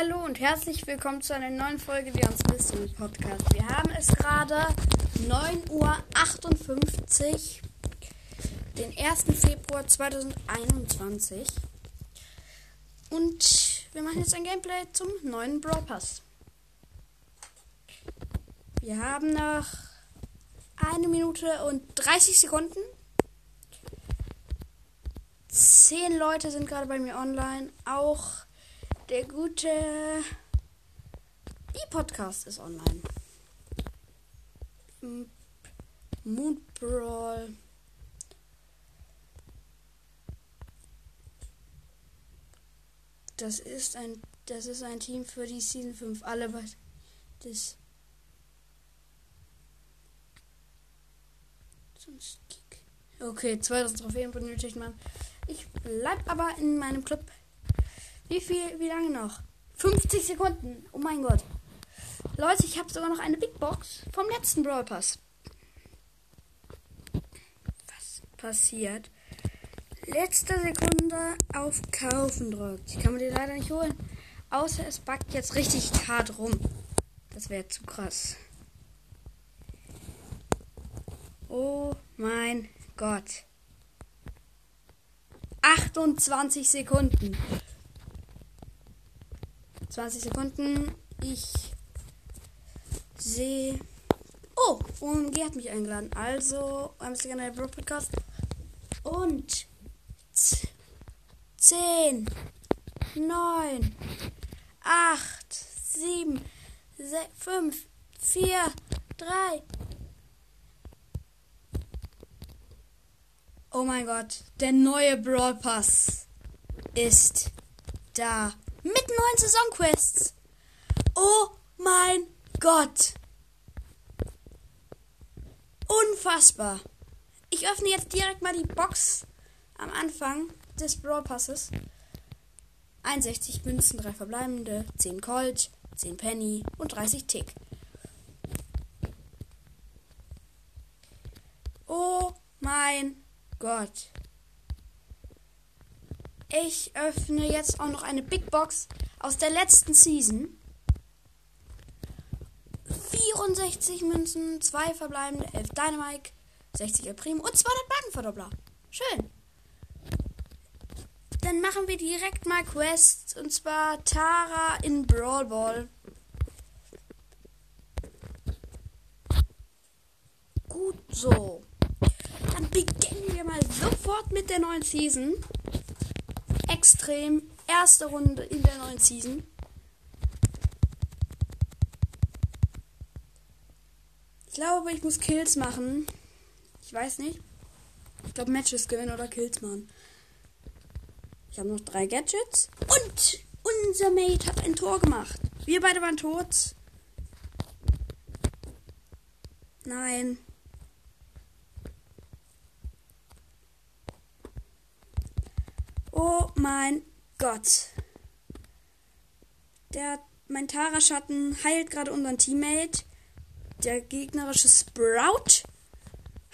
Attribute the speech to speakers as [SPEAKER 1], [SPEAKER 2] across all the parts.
[SPEAKER 1] Hallo und herzlich willkommen zu einer neuen Folge der uns Mystery Podcast. Wir haben es gerade 9.58 Uhr, den 1. Februar 2021. Und wir machen jetzt ein Gameplay zum neuen Brawl Pass. Wir haben noch eine Minute und 30 Sekunden. Zehn Leute sind gerade bei mir online. Auch der gute B-Podcast ist online. Moon Brawl. Das ist ein das ist ein Team für die Season 5 alle das sonst Okay, 2000 Trophäen benötigt man. Ich bleib aber in meinem Club. Wie viel, wie lange noch? 50 Sekunden. Oh mein Gott. Leute, ich habe sogar noch eine Big Box vom letzten Brawl Pass. Was passiert? Letzte Sekunde auf Kaufen drückt. Ich kann mir die leider nicht holen. Außer es backt jetzt richtig hart rum. Das wäre zu krass. Oh mein Gott. 28 Sekunden. 20 Sekunden. Ich sehe. Oh, OMG hat mich eingeladen. Also, bisschen der Podcast. Und 10, 9, 8, 7, 6, 5, 4, 3. Oh mein Gott, der neue Brawl Pass ist da. Mit neuen Saisonquests. Oh mein Gott. Unfassbar. Ich öffne jetzt direkt mal die Box am Anfang des Brawl Passes. 61 Münzen, 3 verbleibende, 10 Colt, 10 Penny und 30 Tick. Oh mein Gott. Ich öffne jetzt auch noch eine Big Box aus der letzten Season. 64 Münzen, 2 verbleibende, 11 Dynamite, 60 El Primo und 200 Markenverdoppler. Schön. Dann machen wir direkt mal Quests und zwar Tara in Brawl Ball. Gut so. Dann beginnen wir mal sofort mit der neuen Season extrem. Erste Runde in der neuen Season. Ich glaube, ich muss Kills machen. Ich weiß nicht. Ich glaube, Matches gewinnen oder Kills machen. Ich habe noch drei Gadgets. Und unser Mate hat ein Tor gemacht. Wir beide waren tot. Nein. Oh mein Gott. Der, mein Tara-Schatten heilt gerade unseren Teammate. Der gegnerische Sprout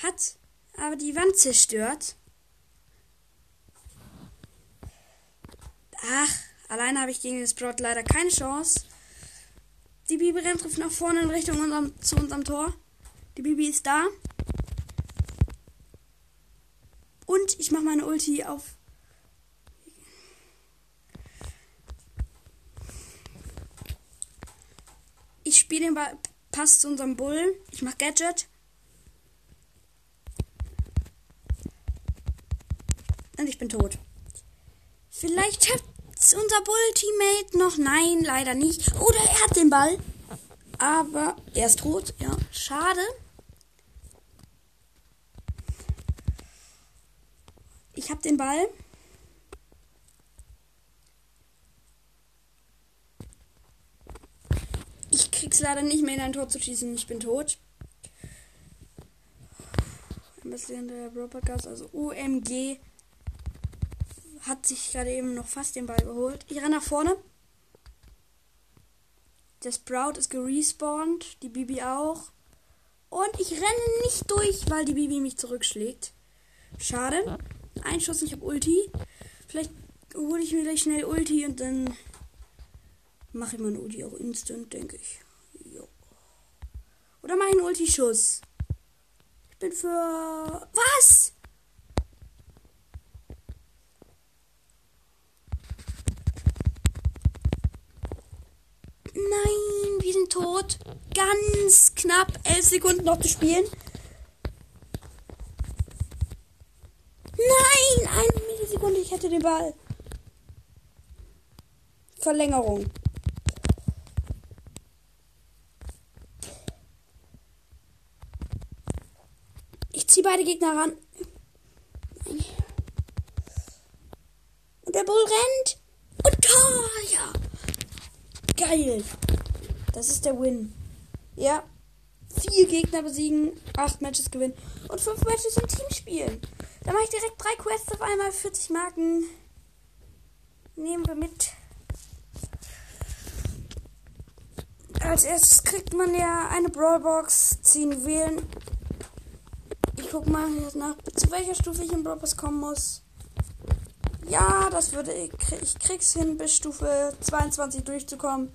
[SPEAKER 1] hat aber die Wand zerstört. Ach, alleine habe ich gegen den Sprout leider keine Chance. Die Bibi rennt nach vorne in Richtung unserem, zu unserem Tor. Die Bibi ist da. Und ich mache meine Ulti auf Ich spiele den Ball, Pass zu unserem Bull. Ich mach Gadget. Und ich bin tot. Vielleicht hat unser Bull-Teammate noch. Nein, leider nicht. Oder er hat den Ball. Aber er ist tot. Ja, schade. Ich habe den Ball. Krieg's leider nicht mehr in ein Tor zu schießen. Ich bin tot. Ein bisschen der Broadcast, also UMG hat sich gerade eben noch fast den Ball geholt. Ich renne nach vorne. Der Sprout ist gerespawnt, die Bibi auch. Und ich renne nicht durch, weil die Bibi mich zurückschlägt. Schade. Ein Schuss, ich habe Ulti. Vielleicht hole ich mir gleich schnell Ulti und dann Mache ich meinen Ulti auch instant, denke ich. Oder mache ich einen Ulti-Schuss? Ich bin für. Was? Nein, wir sind tot. Ganz knapp elf Sekunden noch zu spielen. Nein, eine Millisekunde, ich hätte den Ball. Verlängerung. Beide Gegner ran. Und der Bull rennt. Und Tor, ja. Geil. Das ist der Win. Ja. Vier Gegner besiegen, acht Matches gewinnen und fünf Matches im Team spielen. Da mache ich direkt drei Quests auf einmal, 40 Marken. Nehmen wir mit. Als erstes kriegt man ja eine Brawlbox, ziehen, wählen. Guck mal nach, zu welcher Stufe ich im Brawlbox kommen muss. Ja, das würde ich, ich krieg's hin, bis Stufe 22 durchzukommen.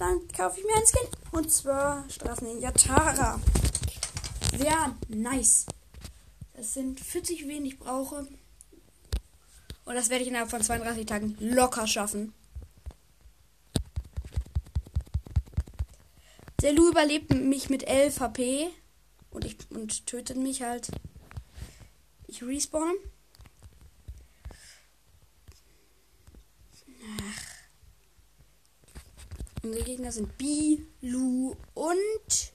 [SPEAKER 1] Dann kaufe ich mir einen Skin. Und zwar Straßenninja Tara. Wäre nice. Das sind 40 wen ich brauche. Und das werde ich innerhalb von 32 Tagen locker schaffen. Der Lu überlebt mich mit 11 HP. Und, ich, und tötet mich halt. Ich respawn. Unsere Gegner sind B, Lu und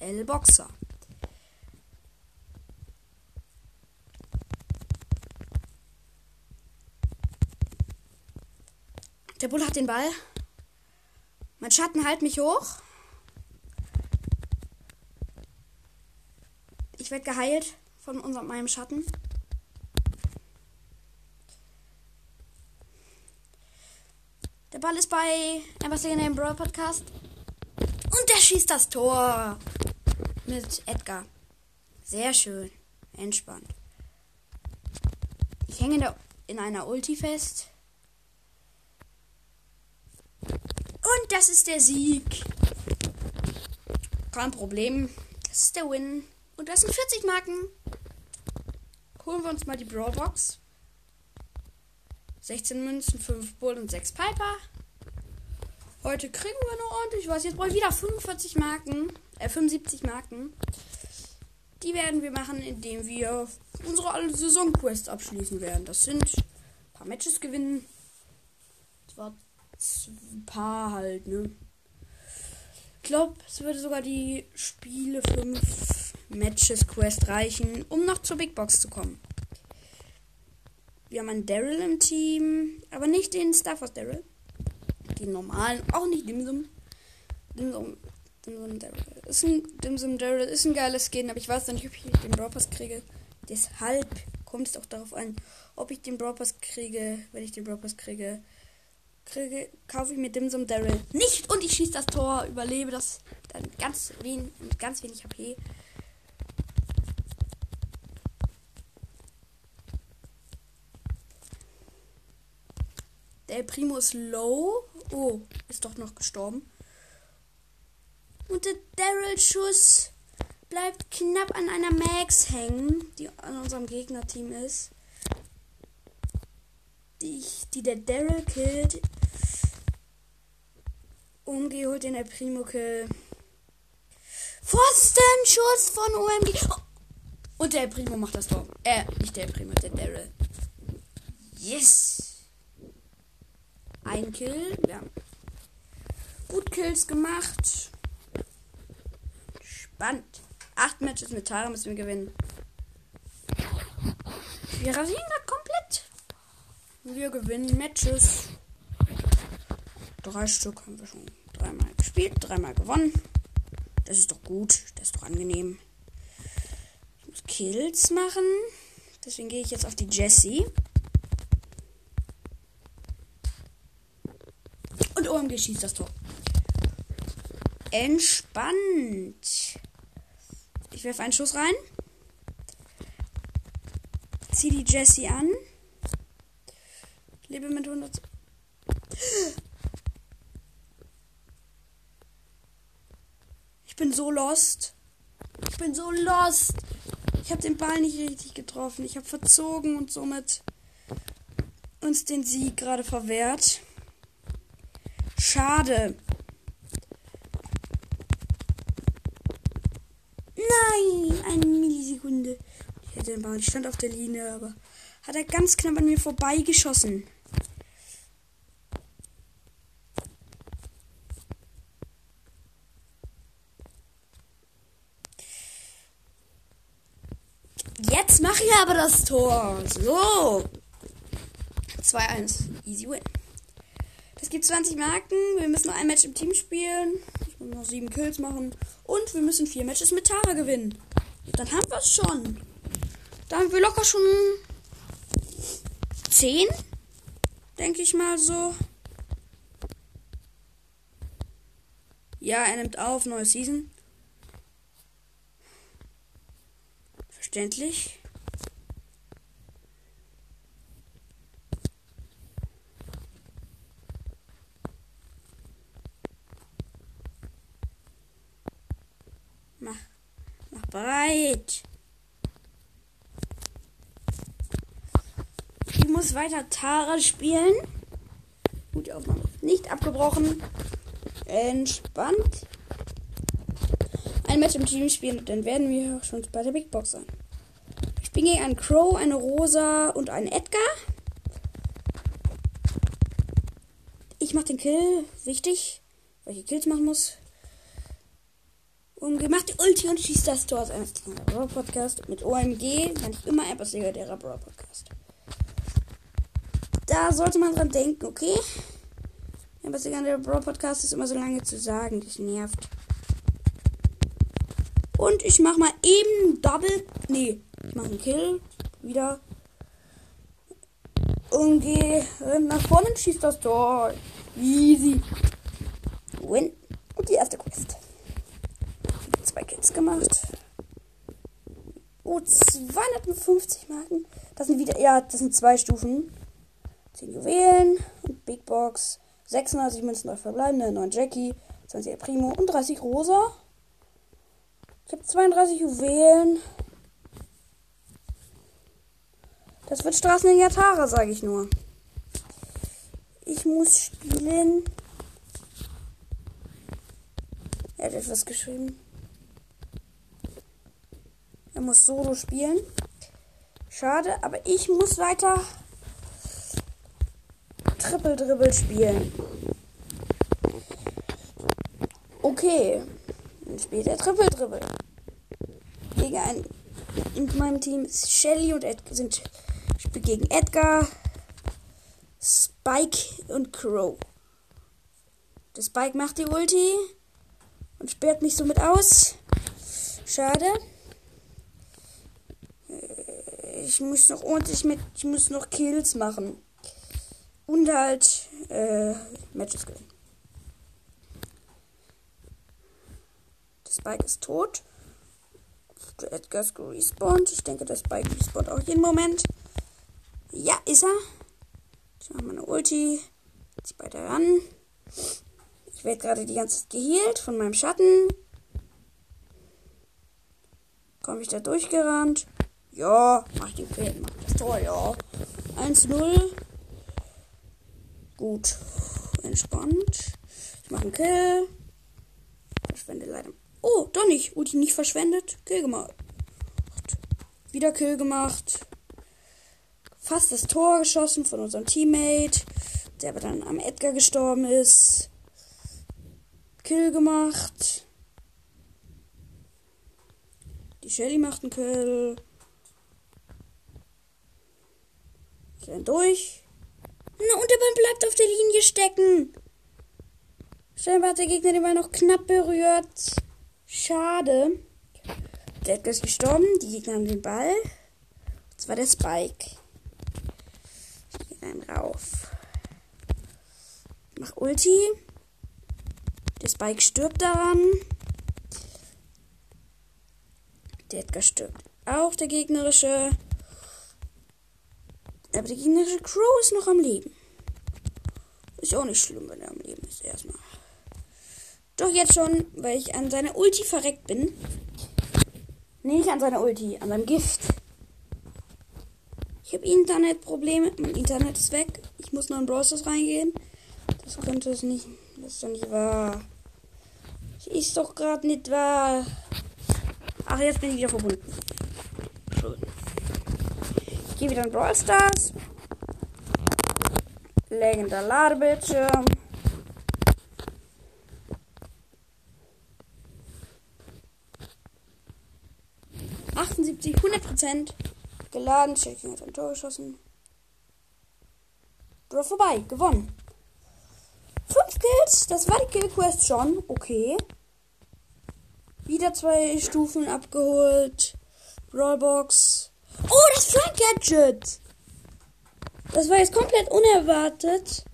[SPEAKER 1] L Boxer. Der Bull hat den Ball. Mein Schatten halt mich hoch. Werde geheilt von unserem, meinem Schatten. Ball ist bei Amber's Name Brawl Podcast. Und der schießt das Tor. Mit Edgar. Sehr schön. Entspannt. Ich hänge in, der, in einer Ulti fest. Und das ist der Sieg. Kein Problem. Das ist der Win. Und das sind 40 Marken. Holen wir uns mal die Brawlbox. 16 Münzen, 5 Bull und 6 Piper. Heute kriegen wir noch ordentlich was. Jetzt brauche ich wieder 45 Marken. Äh, 75 Marken. Die werden wir machen, indem wir unsere Saisonquest abschließen werden. Das sind ein paar Matches gewinnen. Zwar ein paar halt, ne? Ich glaube, es würde sogar die Spiele 5 Matches Quest reichen, um noch zur Big Box zu kommen. Wir haben einen Daryl im Team, aber nicht den Star Wars Daryl den normalen, auch nicht Dimsum. Dimsum, Dimsum Daryl. Ist ein Dimsum Daryl ist ein geiles Skin, aber ich weiß noch nicht, ob ich den Brawl kriege. Deshalb kommt es auch darauf an, ob ich den Brawl kriege. Wenn ich den Brawl kriege, kriege, kaufe ich mir Dimsum Daryl nicht und ich schieße das Tor, überlebe das dann ganz wenig, mit ganz wenig HP. Der Primo ist low. Oh, ist doch noch gestorben. Und der Daryl-Schuss bleibt knapp an einer Max hängen, die an unserem Gegnerteam ist. Die, die der Daryl killt. Umgeholt den El Primo Kill. Pfostenschuss von OMG. Oh. Und der Primo macht das Tor. Äh, nicht der Primo, der Daryl. Yes ein Kill. Wir haben gut Kills gemacht. Spannend. Acht Matches mit Tara müssen wir gewinnen. Wir rasieren gerade komplett. Wir gewinnen Matches. Drei Stück haben wir schon dreimal gespielt, dreimal gewonnen. Das ist doch gut, das ist doch angenehm. Ich muss Kills machen. Deswegen gehe ich jetzt auf die Jessie. OMG schießt das Tor. Entspannt. Ich werfe einen Schuss rein. Zieh die Jessie an. Lebe mit 100. Ich bin so lost. Ich bin so lost. Ich habe den Ball nicht richtig getroffen. Ich habe verzogen und somit uns den Sieg gerade verwehrt. Schade. Nein, eine Millisekunde. Ich hätte den Ball. Ich stand auf der Linie, aber hat er ganz knapp an mir vorbeigeschossen. Jetzt mache ich aber das Tor. So. 2-1. Easy win. Das gibt 20 Marken. Wir müssen noch ein Match im Team spielen. Ich muss noch 7 Kills machen. Und wir müssen 4 Matches mit Tara gewinnen. Dann haben wir es schon. Da haben wir locker schon 10. Denke ich mal so. Ja, er nimmt auf. Neue Season. Verständlich. Mach, mach bereit. Ich muss weiter Tara spielen. Gut, die Aufnahme nicht abgebrochen. Entspannt. Ein Match im Team spielen, dann werden wir schon bei der Big Box sein. Ich bin gegen einen Crow, eine Rosa und einen Edgar. Ich mache den Kill. Wichtig, weil ich Kills machen muss und gemacht die Ulti und schießt das Tor aus einem Brawl Podcast mit OMG. Kann ich immer etwas legendärer Brawl Podcast. Da sollte man dran denken, okay? Etwas legendärer Brawl Podcast ist immer so lange zu sagen, das nervt. Und ich mach mal eben Double. Nee, ich mach einen Kill. Wieder. Und gehe nach vorne und schießt das Tor. Easy. Win. Und die erste Quest Kills gemacht. Oh, 250 Marken. Das sind wieder, ja, das sind zwei Stufen. 10 Juwelen und Big Box. 36 Münzen, 3 verbleibende, 9 Jackie, 20 Primo und 30 Rosa. Ich habe 32 Juwelen. Das wird Straßen in Yatara, sage ich nur. Ich muss spielen. Er hat etwas geschrieben. Er muss Solo spielen. Schade, aber ich muss weiter Triple Dribble spielen. Okay. Dann spielt er Triple Dribble. Gegen ein. In meinem Team ist Shelly und Edgar sind. Ich spiele gegen Edgar, Spike und Crow. Der Spike macht die Ulti und sperrt mich somit aus. Schade ich muss noch ordentlich mit, ich muss noch Kills machen. Und halt äh, Matches gewinnen. Der Spike ist tot. Der Edgar ist gerespawnt. Ich denke, der Spike respawnt auch jeden Moment. Ja, ist er. Ich mache meine Ulti. Jetzt beide ran. Ich werde gerade die ganze Zeit geheilt von meinem Schatten. Komme ich da durchgerannt? Ja, mach den Kill, mach das Tor, ja. 1-0. Gut. Entspannt. Ich mache einen Kill. Verschwende leider. Oh, doch nicht. Ulti nicht verschwendet. Kill gemacht. Wieder Kill gemacht. Fast das Tor geschossen von unserem Teammate. Der aber dann am Edgar gestorben ist. Kill gemacht. Die Shelly macht einen Kill. Renn durch. Na, und der Ball bleibt auf der Linie stecken. Scheinbar hat der Gegner den Ball noch knapp berührt. Schade. Der Edgar ist gestorben. Die Gegner haben den Ball. Das war der Spike. Ich gehe dann rauf. Mach Ulti. Der Spike stirbt daran. Der Edgar stirbt auch, der gegnerische. Aber der gegnerische Crow ist noch am Leben. Ist auch nicht schlimm, wenn er am Leben ist, erstmal. Doch jetzt schon, weil ich an seiner Ulti verreckt bin. Nee, nicht an seiner Ulti, an seinem Gift. Ich habe Internetprobleme. Mein Internet ist weg. Ich muss noch in Browsers reingehen. Das könnte es nicht. Das ist doch nicht wahr. Das ist doch gerade nicht wahr. Ach, jetzt bin ich wieder verbunden. Gehe wieder in Brawl Stars. Legender Ladebildschirm. 78, 100% geladen. Checking hat ein Tor geschossen. Draw vorbei, gewonnen. 5 Kills, das war die Kill Quest schon. Okay. Wieder zwei Stufen abgeholt. Brawlbox. Das Flank Gadget. Das war jetzt komplett unerwartet.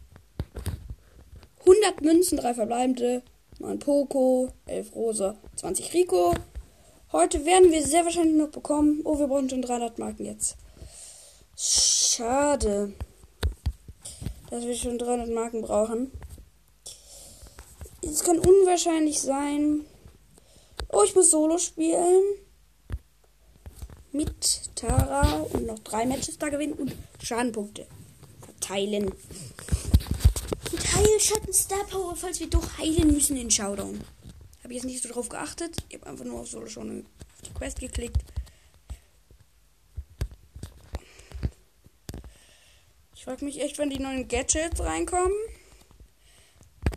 [SPEAKER 1] 100 Münzen, 3 verbleibende, 9 Poco, 11 Rosa, 20 Rico, Heute werden wir sehr wahrscheinlich noch bekommen. Oh, wir brauchen schon 300 Marken jetzt. Schade. Dass wir schon 300 Marken brauchen. Es kann unwahrscheinlich sein. Oh, ich muss Solo spielen. Mit Tara und noch drei Matches da gewinnen und Schadenpunkte verteilen. Mit Heilschatten Star Power, falls wir doch heilen müssen in Showdown. Habe jetzt nicht so drauf geachtet. Ich habe einfach nur auf Solo schon die Quest geklickt. Ich frage mich echt, wenn die neuen Gadgets reinkommen.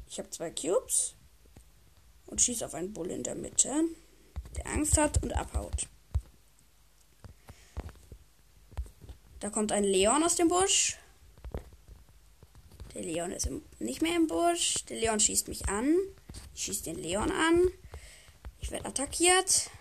[SPEAKER 1] Ich habe zwei Cubes und schieße auf einen Bull in der Mitte, der Angst hat und abhaut. Da kommt ein Leon aus dem Busch. Der Leon ist im, nicht mehr im Busch. Der Leon schießt mich an. Ich schieße den Leon an. Ich werde attackiert.